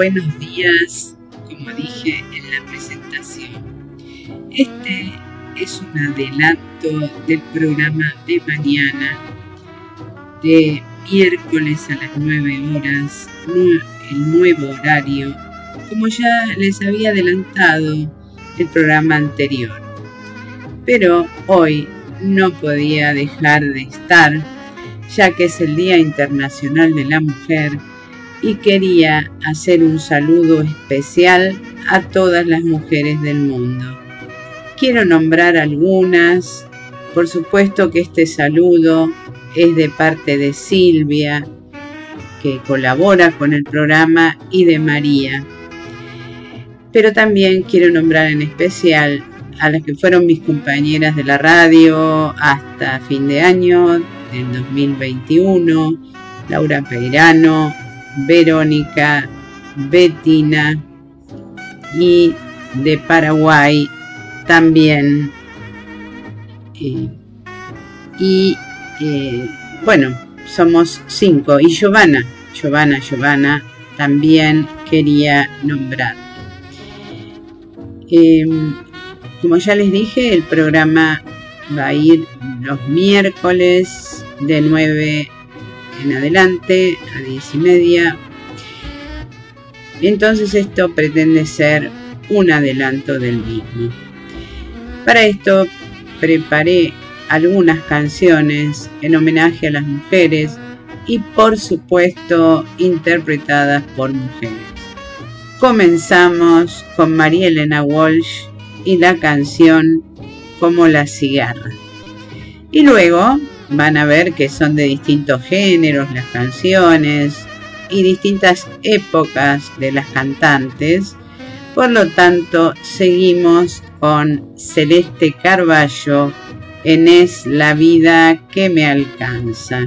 Buenos días, como dije en la presentación. Este es un adelanto del programa de mañana, de miércoles a las 9 horas, el nuevo horario, como ya les había adelantado el programa anterior. Pero hoy no podía dejar de estar, ya que es el Día Internacional de la Mujer y quería hacer un saludo especial a todas las mujeres del mundo. Quiero nombrar algunas, por supuesto que este saludo es de parte de Silvia, que colabora con el programa, y de María. Pero también quiero nombrar en especial a las que fueron mis compañeras de la radio hasta fin de año del 2021, Laura Peirano, Verónica, Betina y de Paraguay también. Eh, y eh, bueno, somos cinco. Y Giovanna, Giovanna, Giovanna también quería nombrar. Em, como ya les dije, el programa va a ir los miércoles de 9 en adelante a 10 y media. Entonces esto pretende ser un adelanto del mismo. Para esto preparé algunas canciones en homenaje a las mujeres y por supuesto interpretadas por mujeres. Comenzamos con María Elena Walsh y la canción Como la cigarra. Y luego van a ver que son de distintos géneros las canciones y distintas épocas de las cantantes. Por lo tanto, seguimos con Celeste Carballo en Es la vida que me alcanza.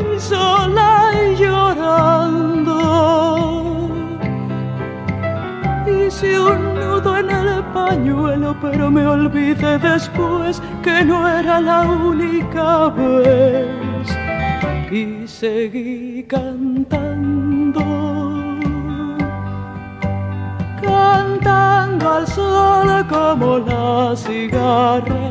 sola y llorando. Hice un nudo en el pañuelo, pero me olvidé después que no era la única vez. Y seguí cantando, cantando al sol como la cigarra,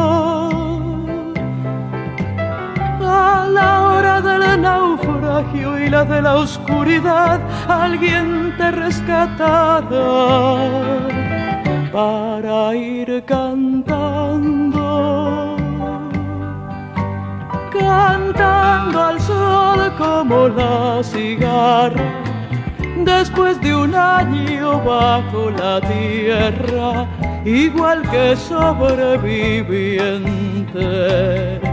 A la hora del naufragio y la de la oscuridad, alguien te rescatará para ir cantando. Cantando al sol como la cigarra, después de un año bajo la tierra, igual que sobreviviente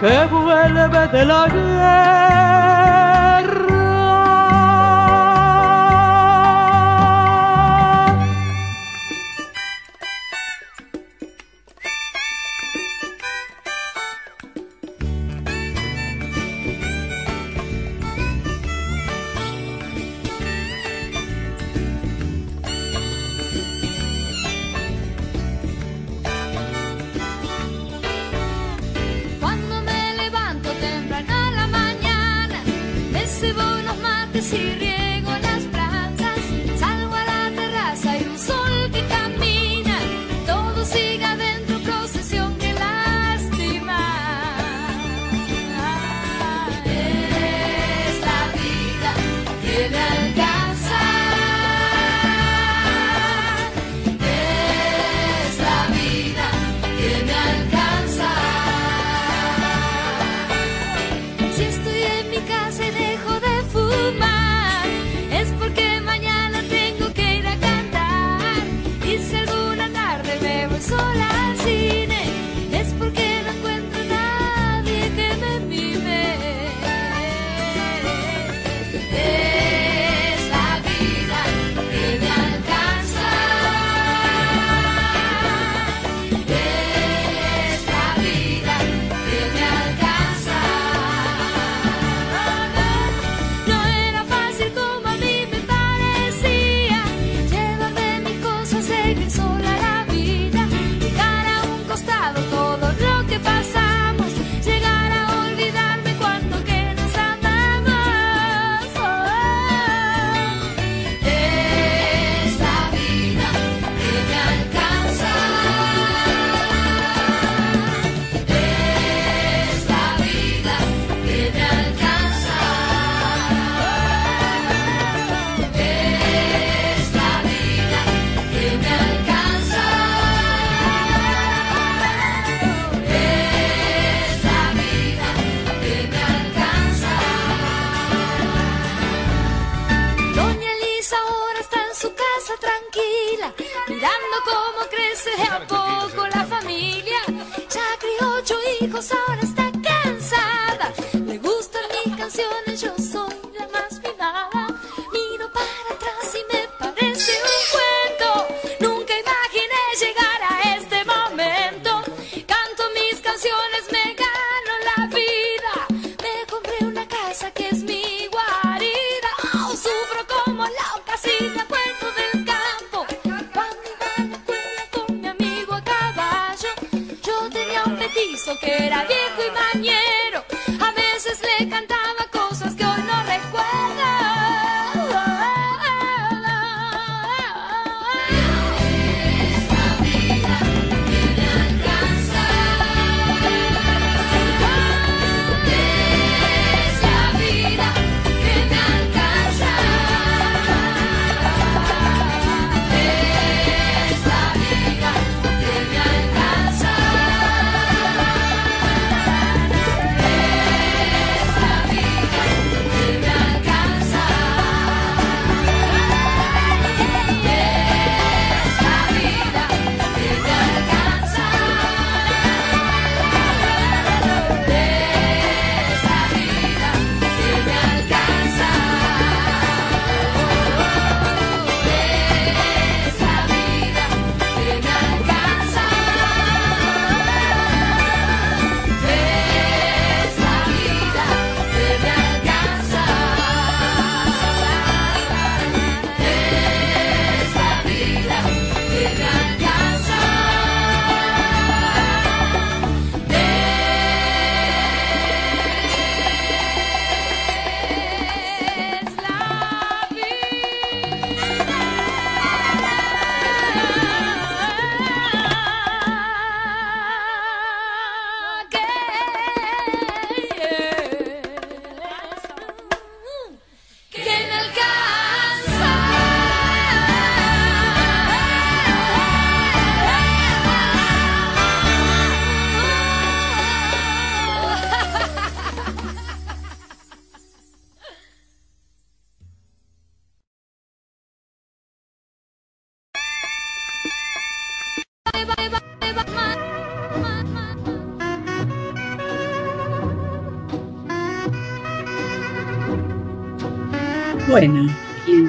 كابو ولا بدل عجاب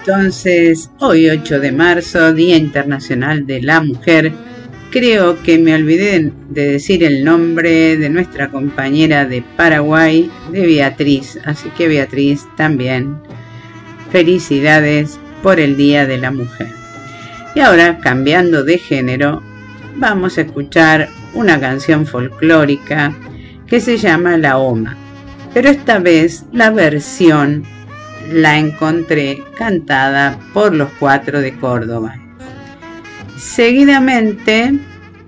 entonces hoy 8 de marzo, Día Internacional de la Mujer, creo que me olvidé de decir el nombre de nuestra compañera de Paraguay, de Beatriz. Así que Beatriz también. Felicidades por el Día de la Mujer. Y ahora, cambiando de género, vamos a escuchar una canción folclórica que se llama La Oma. Pero esta vez la versión la encontré cantada por los cuatro de Córdoba. Seguidamente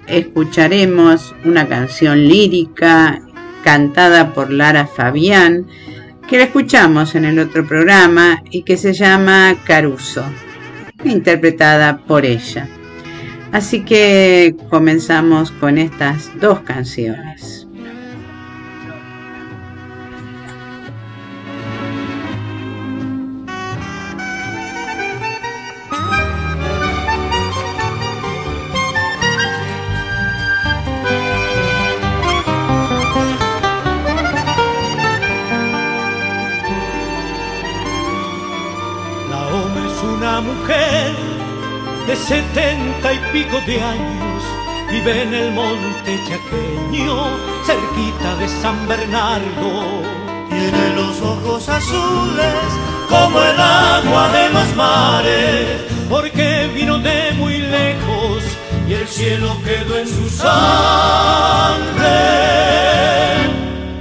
escucharemos una canción lírica cantada por Lara Fabián, que la escuchamos en el otro programa y que se llama Caruso, interpretada por ella. Así que comenzamos con estas dos canciones. De años vive en el monte chaqueño, cerquita de San Bernardo. Tiene los ojos azules como el agua de los mares, porque vino de muy lejos y el cielo quedó en su sangre.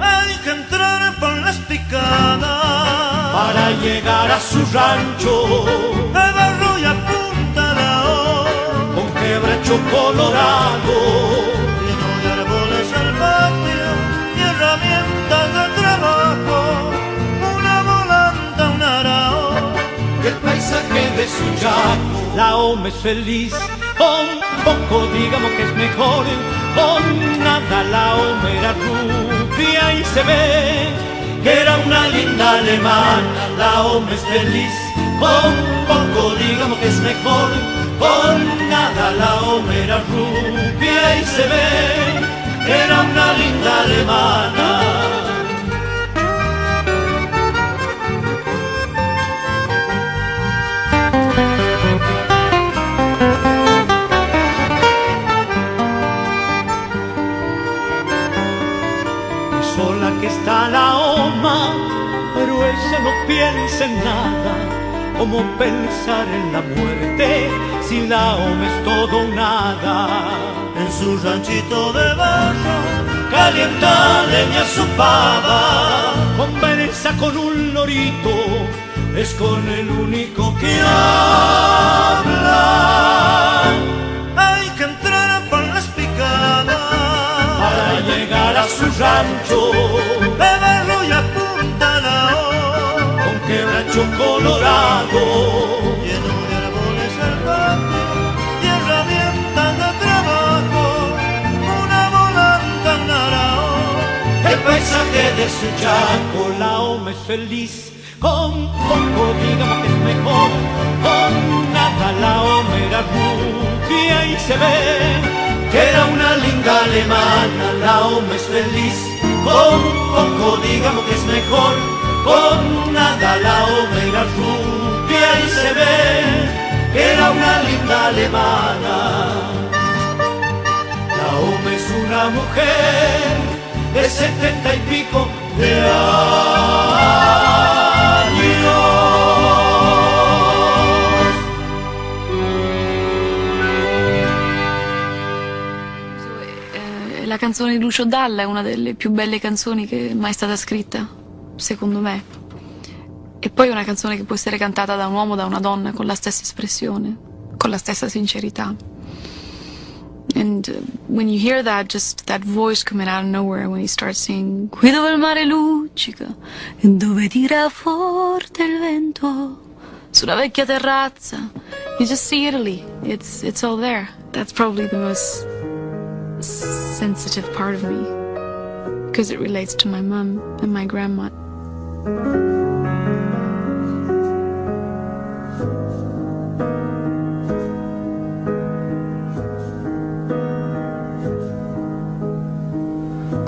Hay que entrar por las picadas para llegar a su rancho colorado, lleno de árboles salvajes y herramientas de trabajo, una volanta, un arao, el paisaje de su chaco. La OMA es feliz, con poco digamos que es mejor, con nada la OMA era rubia y se ve que era una linda alemana. La OMA es feliz, con poco digamos que es mejor. Con la homera rubia y se ve era una linda alemana. Y sola que está la oma, pero ella no piensa en nada como pensar en la muerte si la OMA es todo nada. En su ranchito de barro calienta leña su pava. Conversa con un lorito, es con el único que habla. Hay que entrar por las picadas para llegar a su rancho. Beberlo y colorado, lleno de paisaje de su chaco, la OMA es feliz, con poco digamos que es mejor, con nada la OMA era rubia y se ve que era una linda alemana, la OMA es feliz, con poco digamos que es mejor. Con nada la homera rubia y se ve que era una linda alemana. La Ome es una mujer de setenta y pico de años. Eh, la canzone di Lucio Dalla è una delle più belle canzoni che è mai stata scritta. secondo me. E poi una canzone che può essere cantata da un uomo o da una donna con la stessa espressione, con la stessa sincerità. And uh, when you hear that, just that voice coming out of nowhere when he starts singing Qui dove il mare luccica dove tira forte il vento su una vecchia terrazza you just see Italy. It's, it's all there. That's probably the most sensitive part of me because it relates to my mom and my grandma.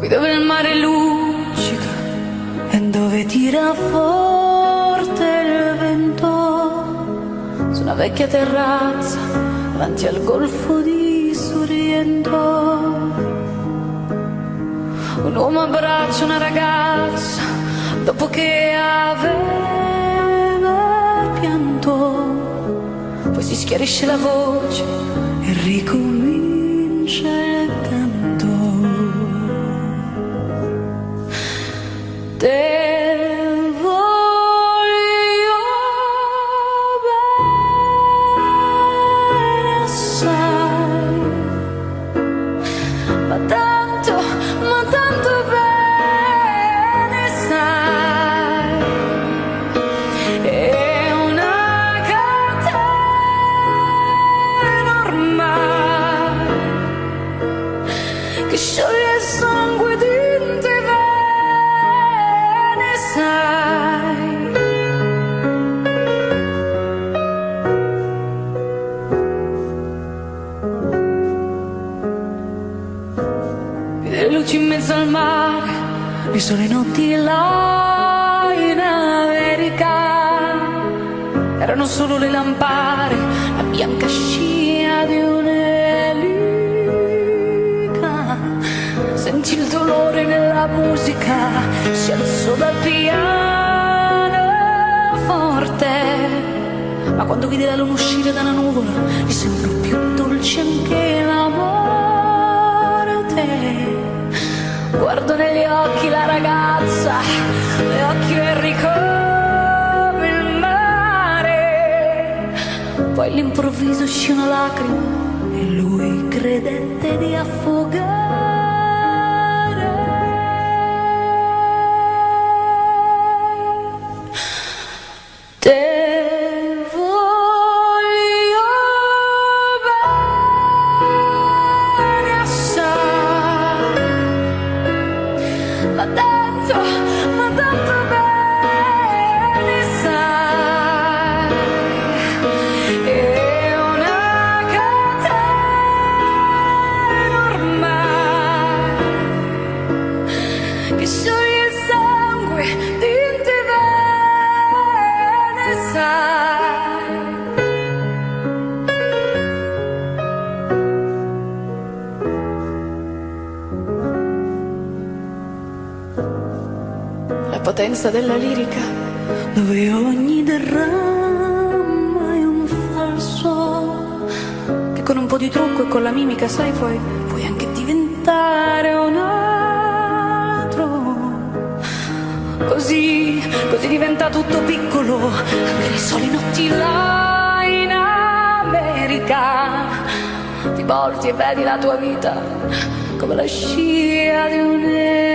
Dove il mare luccica e dove tira forte il vento vecchia terrazza davanti al golfo di Sorrento. Un uomo abbraccia una ragazza dopo che aveva pianto. Poi si schiarisce la voce e ricomincia il Te le sole notti là in America. Erano solo le lampare, la bianca scia di un'elica. Senti il dolore nella musica, si alzò dal piano forte. Ma quando vide la luna uscire dalla nuvola, gli sembrò più dolce anche la occhi la ragazza, le occhi verdi come il mare. Poi all'improvviso uscì una lacrima e lui credette di affogare. Potenza della lirica, dove ogni derrama è un falso, che con un po' di trucco e con la mimica, sai, poi puoi anche diventare un altro. Così, così diventa tutto piccolo, anche le sole notti là in America. Ti volti e vedi la tua vita come la scia di un'elica.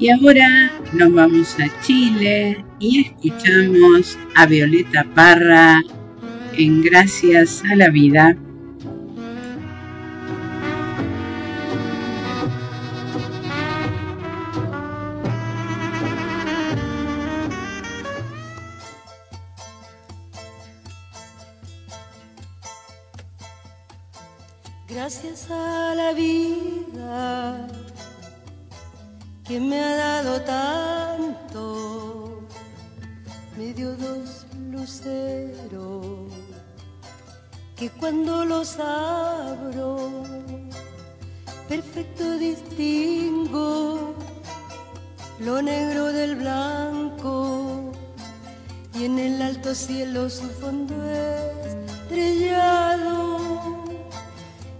Y ahora nos vamos a Chile y escuchamos a Violeta Parra en Gracias a la Vida.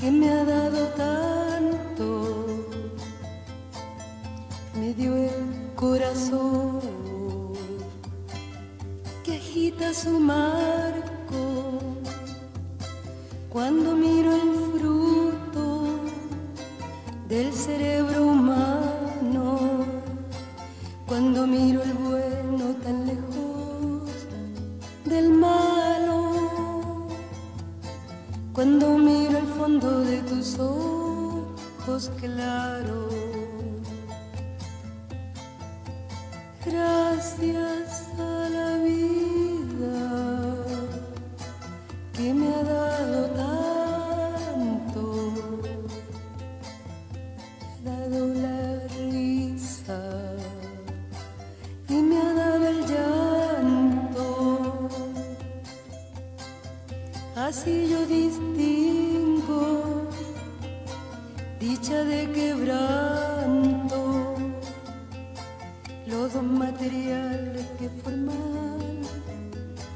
Que me ha dado tanto, me dio el corazón que agita su marco. Cuando miro el fruto del cerebro humano, cuando miro el de tus ojos claros. Gracias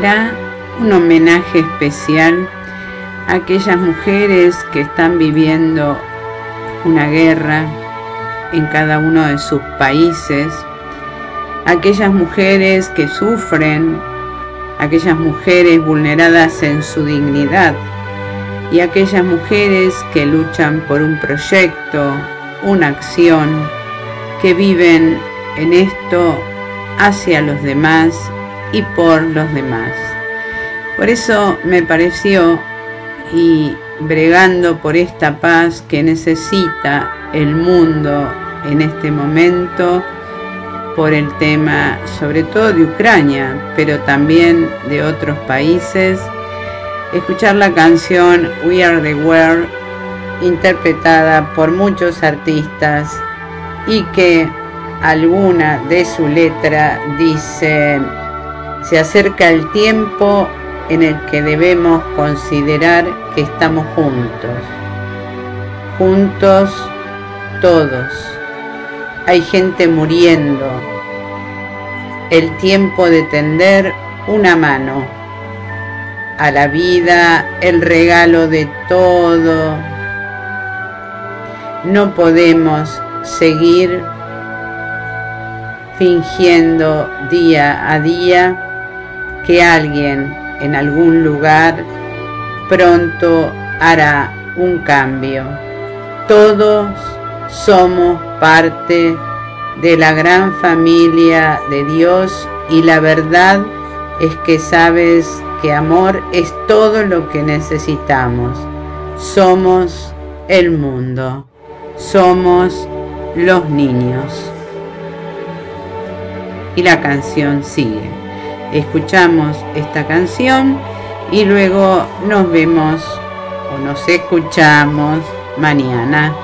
Ahora un homenaje especial a aquellas mujeres que están viviendo una guerra en cada uno de sus países, aquellas mujeres que sufren, aquellas mujeres vulneradas en su dignidad y aquellas mujeres que luchan por un proyecto, una acción, que viven en esto hacia los demás y por los demás. Por eso me pareció, y bregando por esta paz que necesita el mundo en este momento, por el tema sobre todo de Ucrania, pero también de otros países, escuchar la canción We Are the World, interpretada por muchos artistas y que alguna de su letra dice, se acerca el tiempo en el que debemos considerar que estamos juntos, juntos todos. Hay gente muriendo, el tiempo de tender una mano a la vida, el regalo de todo. No podemos seguir fingiendo día a día que alguien en algún lugar pronto hará un cambio. Todos somos parte de la gran familia de Dios y la verdad es que sabes que amor es todo lo que necesitamos. Somos el mundo, somos los niños y la canción sigue. Escuchamos esta canción y luego nos vemos o nos escuchamos mañana.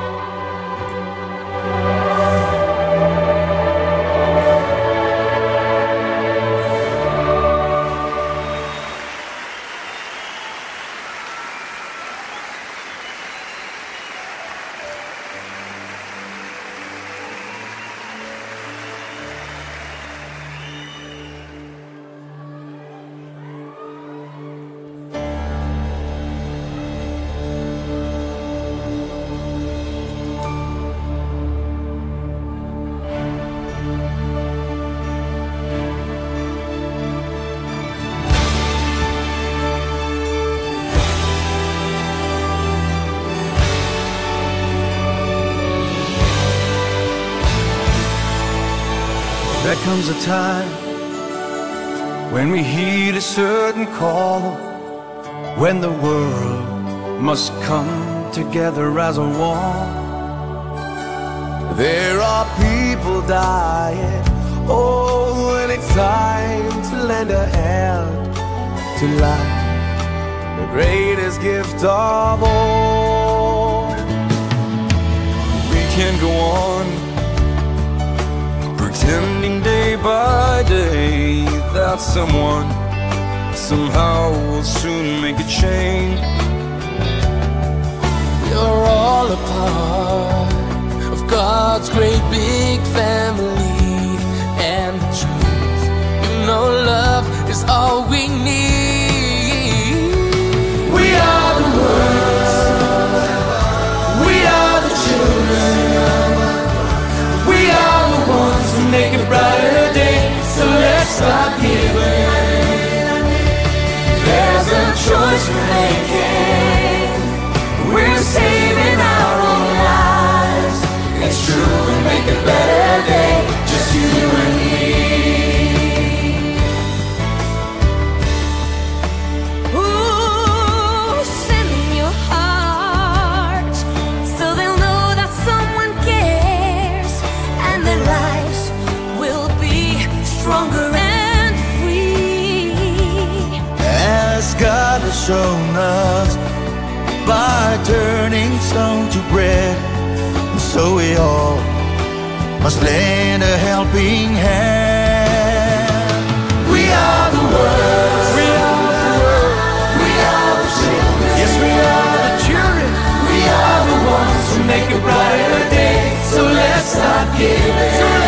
Comes a time when we heed a certain call, when the world must come together as a one. There are people dying, oh, and it's time to lend a hand to life, the greatest gift of all. We can go on pretending day by day that someone somehow will soon make a change. We're all a part of God's great big family, and the truth, you know, love is all we need. Turning stone to bread, so we all must lend a helping hand. We are the world. We are the children. Yes, we are the children. We are the ones who make a brighter day. So let's giving. So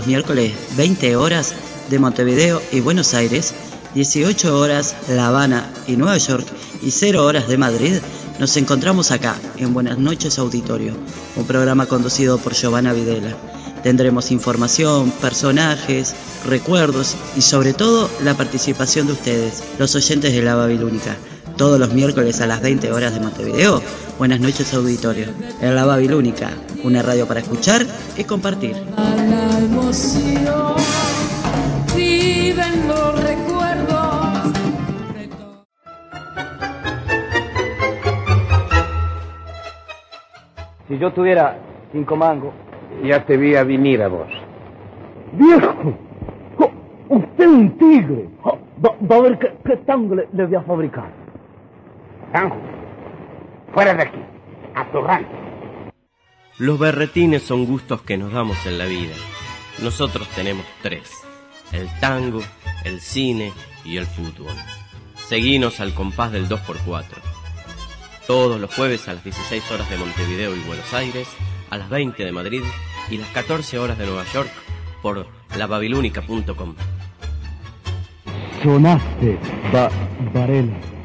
los miércoles, 20 horas de Montevideo y Buenos Aires, 18 horas La Habana y Nueva York y 0 horas de Madrid, nos encontramos acá en Buenas noches Auditorio, un programa conducido por Giovanna Videla. Tendremos información, personajes, recuerdos y sobre todo la participación de ustedes, los oyentes de la Babilónica. Todos los miércoles a las 20 horas de Montevideo, Buenas noches Auditorio. En la Babilónica, una radio para escuchar y compartir. La emoción viven los recuerdos. Si yo tuviera cinco mangos. Ya te vi a venir a vos. ¡Viejo! Jo, ¡Usted es un tigre! Va, va a ver qué, qué tango le, le voy a fabricar. Tango, fuera de aquí, a tu rancho. Los berretines son gustos que nos damos en la vida. Nosotros tenemos tres. El tango, el cine y el fútbol. Seguinos al compás del 2x4. Todos los jueves a las 16 horas de Montevideo y Buenos Aires, a las 20 de Madrid y las 14 horas de Nueva York por lababilúnica.com. Sonaste, Varela.